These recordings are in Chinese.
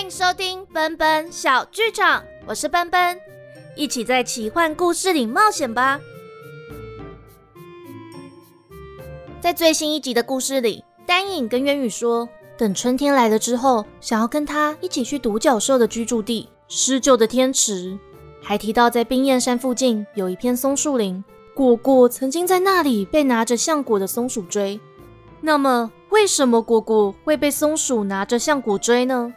欢迎收听奔奔小剧场，我是奔奔，一起在奇幻故事里冒险吧。在最新一集的故事里，丹影跟渊羽说，等春天来了之后，想要跟他一起去独角兽的居住地——施救的天池。还提到在冰焰山附近有一片松树林，果果曾经在那里被拿着橡果的松鼠追。那么，为什么果果会被松鼠拿着橡果追呢？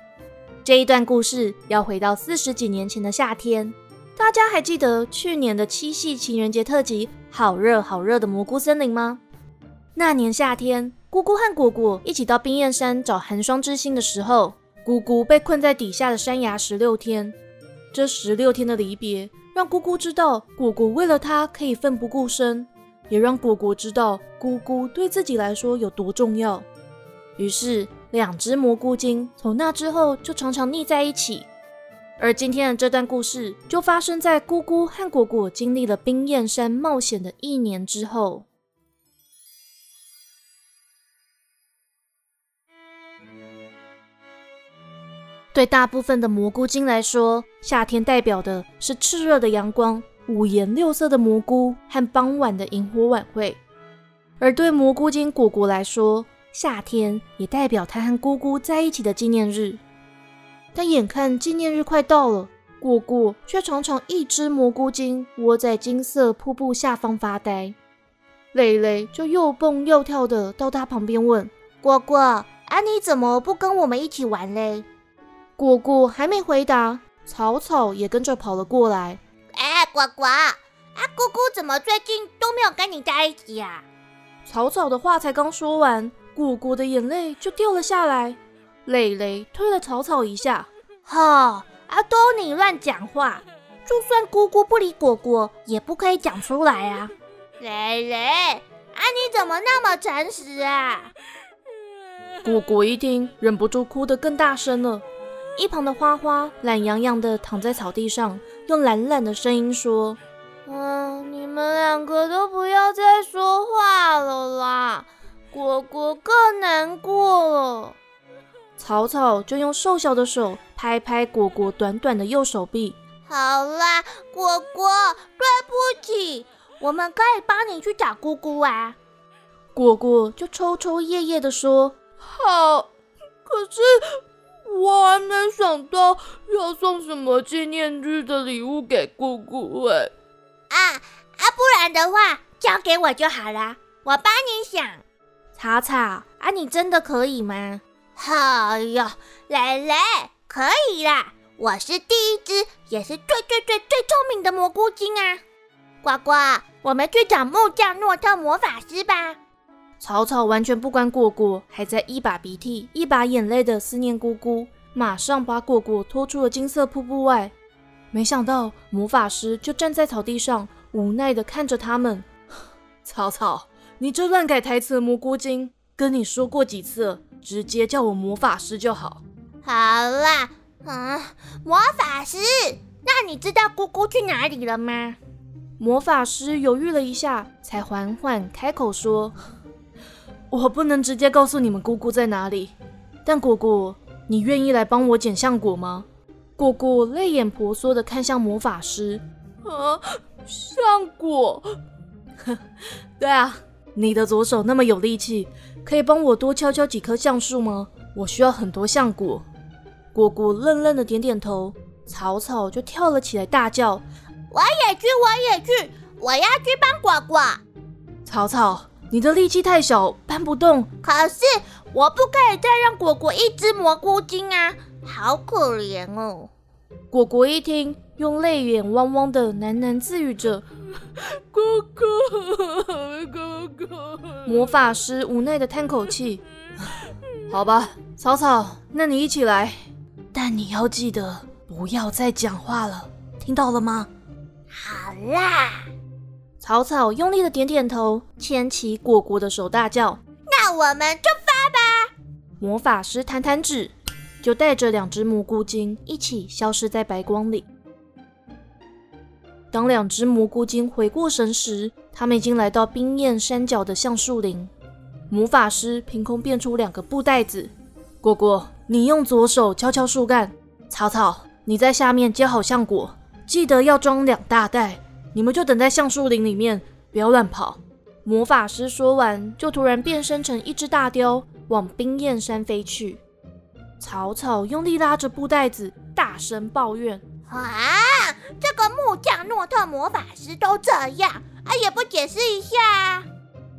这一段故事要回到四十几年前的夏天，大家还记得去年的七夕情人节特辑《好热好热的蘑菇森林》吗？那年夏天，姑姑和果果一起到冰焰山找寒霜之心的时候，姑姑被困在底下的山崖十六天。这十六天的离别，让姑姑知道果果为了她可以奋不顾身，也让果果知道姑姑对自己来说有多重要。于是。两只蘑菇精从那之后就常常腻在一起，而今天的这段故事就发生在姑姑和果果经历了冰焰山冒险的一年之后。对大部分的蘑菇精来说，夏天代表的是炽热的阳光、五颜六色的蘑菇和傍晚的萤火晚会；而对蘑菇精果果来说，夏天也代表他和姑姑在一起的纪念日，但眼看纪念日快到了，果果却常常一只蘑菇精窝在金色瀑布下方发呆。蕾蕾就又蹦又跳的到他旁边问：“果果，啊你怎么不跟我们一起玩嘞？”果果还没回答，草草也跟着跑了过来。哎，果果，啊姑姑怎么最近都没有跟你在一起啊？草草的话才刚说完。果果的眼泪就掉了下来，蕾蕾推了草草一下，哈，啊，都你乱讲话，就算姑姑不理果果，也不可以讲出来啊。蕾蕾，啊，你怎么那么诚实啊？果果一听，忍不住哭得更大声了。一旁的花花懒洋洋的躺在草地上，用懒懒的声音说：“嗯，你们两个都不要再说话了啦。”果果更难过了，草草就用瘦小的手拍拍果果短短的右手臂。好啦，果果，对不起，我们可以帮你去找姑姑啊。果果就抽抽噎噎的说：“好，可是我还没想到要送什么纪念日的礼物给姑姑哎。啊啊，不然的话，交给我就好了，我帮你想。”草草啊，你真的可以吗？哎呀，蕾蕾，可以啦！我是第一只，也是最最最最聪明的蘑菇精啊！呱呱，我们去找木匠诺特魔法师吧！草草完全不管果果还在一把鼻涕一把眼泪的思念姑姑，马上把果果拖出了金色瀑布外。没想到魔法师就站在草地上，无奈的看着他们。草草。你这乱改台词的蘑菇精，跟你说过几次，直接叫我魔法师就好。好啦，啊，魔法师，那你知道姑姑去哪里了吗？魔法师犹豫了一下，才缓缓开口说：“我不能直接告诉你们姑姑在哪里，但果果，你愿意来帮我捡橡果吗？”果果泪眼婆娑的看向魔法师：“啊，橡果？对啊。”你的左手那么有力气，可以帮我多敲敲几棵橡树吗？我需要很多橡果。果果愣愣的点点头，草草就跳了起来，大叫：“我也去，我也去，我要去帮果果。”草草，你的力气太小，搬不动。可是我不可以再让果果一只蘑菇精啊，好可怜哦。果果一听，用泪眼汪汪的喃喃自语着。哥哥，哥哥！魔法师无奈的叹口气。好吧，草草，那你一起来，但你要记得不要再讲话了，听到了吗？好啦。草草用力的点点头，牵起果果的手，大叫：“那我们出发吧！”魔法师弹弹指，就带着两只蘑菇精一起消失在白光里。当两只蘑菇精回过神时，他们已经来到冰焰山脚的橡树林。魔法师凭空变出两个布袋子，果果，你用左手敲敲树干，草草，你在下面接好橡果，记得要装两大袋。你们就等在橡树林里面，不要乱跑。魔法师说完，就突然变身成一只大雕，往冰焰山飞去。草草用力拉着布袋子，大声抱怨：“，这个木匠诺特魔法师都这样，啊也不解释一下。”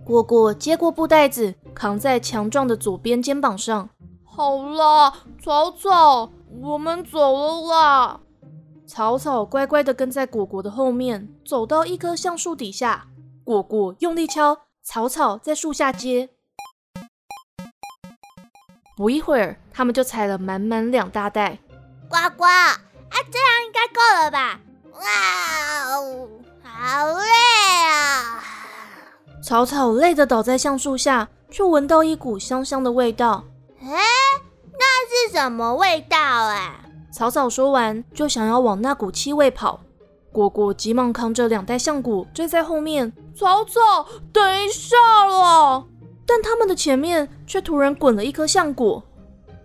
果果接过布袋子，扛在强壮的左边肩膀上。好啦，草草，我们走了啦。草草乖乖的跟在果果的后面，走到一棵橡树底下。果果用力敲，草草在树下接。不一会儿，他们就采了满满两大袋。呱呱，啊，这样应该够了吧？哇哦，好累啊！草草累得倒在橡树下，却闻到一股香香的味道。哎，那是什么味道啊？草草说完，就想要往那股气味跑。果果急忙扛着两袋橡果追在后面。草草，等一下了！但他们的前面却突然滚了一颗橡果。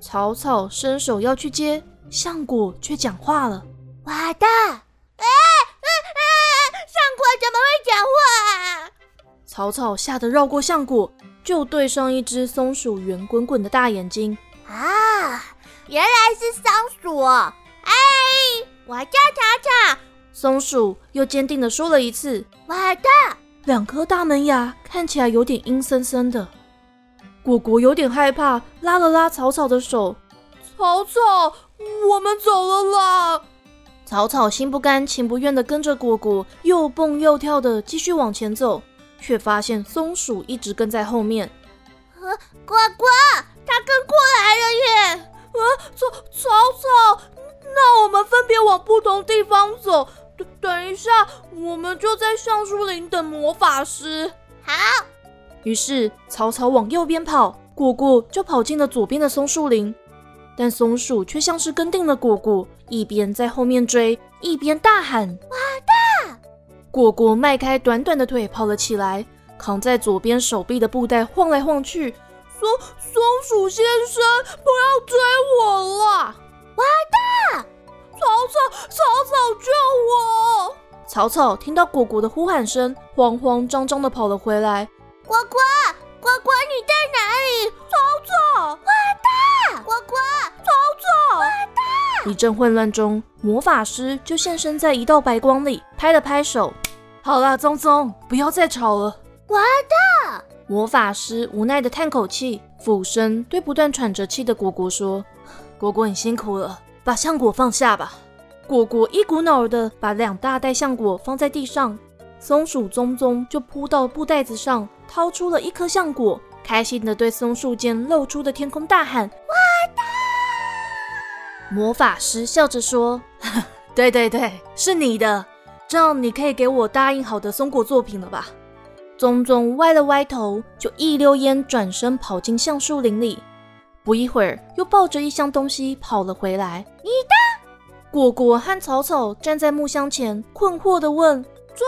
草草伸手要去接，橡果却讲话了：“我的，哎哎哎，橡果怎么会讲话啊？”草草吓得绕过橡果，就对上一只松鼠圆滚滚的大眼睛。啊！原来是松鼠哦！哎，我叫草草。松鼠又坚定地说了一次：“我的。”两颗大门牙看起来有点阴森森的。果果有点害怕，拉了拉草草的手：“草草，我们走了啦！”草草心不甘情不愿地跟着果果，又蹦又跳地继续往前走，却发现松鼠一直跟在后面。果果，它跟过来了耶！啊，草草草，那我们分别往不同地方走。等等一下，我们就在橡树林等魔法师。好。于是草草往右边跑，果果就跑进了左边的松树林。但松鼠却像是跟定了果果，一边在后面追，一边大喊：“我的！”果果迈开短短的腿跑了起来，扛在左边手臂的布袋晃来晃去。松松鼠先生，不要追我了！我的草草草草救我！草草听到果果的呼喊声，慌慌张张的跑了回来。果果果果，你在哪里？一阵混乱中，魔法师就现身在一道白光里，拍了拍手：“好了，宗宗，不要再吵了。”我的。魔法师无奈的叹口气，俯身对不断喘着气的果果说：“果果，你辛苦了，把橡果放下吧。”果果一股脑儿的把两大袋橡果放在地上，松鼠宗宗就扑到布袋子上，掏出了一颗橡果，开心的对松树间露出的天空大喊：“我的！”魔法师笑着说：“ 对对对，是你的，这样你可以给我答应好的松果作品了吧？”宗宗歪了歪头，就一溜烟转身跑进橡树林里。不一会儿，又抱着一箱东西跑了回来。你的果果和草草站在木箱前，困惑地问：“这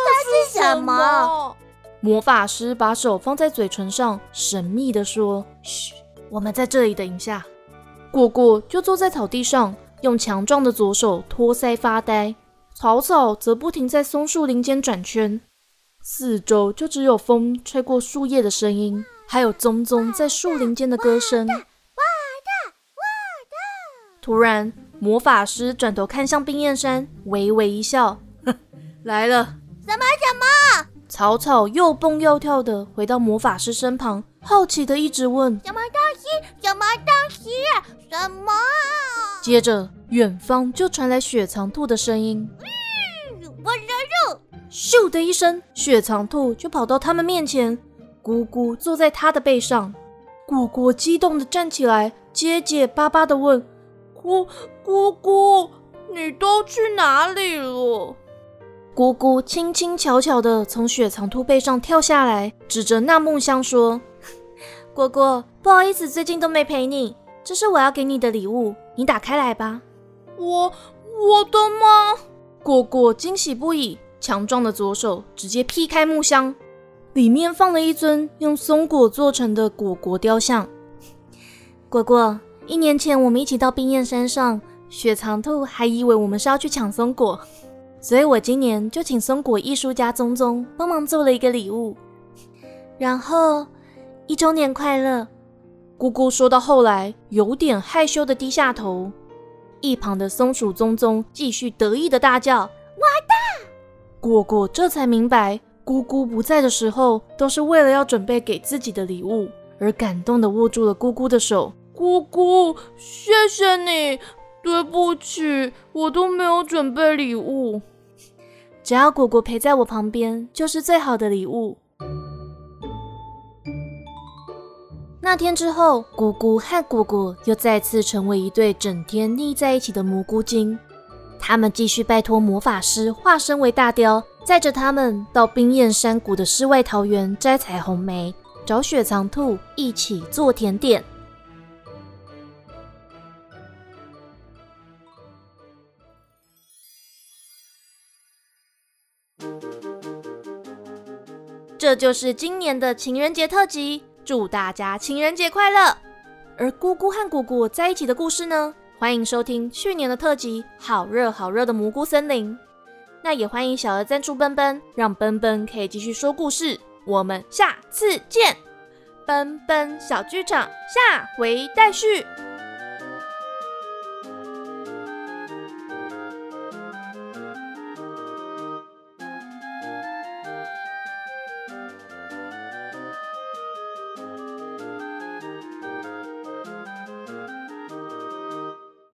是什么？”魔法师把手放在嘴唇上，神秘地说：“嘘，我们在这里等一下。”果果就坐在草地上，用强壮的左手托腮发呆。草草则不停在松树林间转圈。四周就只有风吹过树叶的声音，还有棕棕在树林间的歌声。突然，魔法师转头看向冰燕山，微微一笑：“来了。”什么什么？草草又蹦又跳的回到魔法师身旁，好奇的一直问：“什么东西？什么东西？什么？”接着，远方就传来雪藏兔的声音：“嗯，我的肉。”咻的一声，雪藏兔就跑到他们面前，咕咕坐在他的背上。果果激动的站起来，结结巴巴的问：“姑姑姑，你都去哪里了？”姑姑轻轻巧巧的从雪藏兔背上跳下来，指着那木箱说：“果果，不好意思，最近都没陪你，这是我要给你的礼物，你打开来吧。”我我的吗？果果惊喜不已。强壮的左手直接劈开木箱，里面放了一尊用松果做成的果果雕像。果果，一年前我们一起到冰焰山上，雪藏兔还以为我们是要去抢松果，所以我今年就请松果艺术家宗宗帮忙做了一个礼物。然后一周年快乐！姑姑说到后来，有点害羞的低下头。一旁的松鼠宗宗继续得意的大叫：“我的！”果果这才明白，姑姑不在的时候，都是为了要准备给自己的礼物，而感动的握住了姑姑的手。姑姑，谢谢你。对不起，我都没有准备礼物。只要果果陪在我旁边，就是最好的礼物。那天之后，姑姑和果果又再次成为一对整天腻在一起的蘑菇精。他们继续拜托魔法师化身为大雕，载着他们到冰焰山谷的世外桃源摘彩虹梅，找雪藏兔一起做甜点。这就是今年的情人节特辑。祝大家情人节快乐！而姑姑和姑姑在一起的故事呢？欢迎收听去年的特辑《好热好热的蘑菇森林》。那也欢迎小额赞助奔奔，让奔奔可以继续说故事。我们下次见，奔奔小剧场下回待续。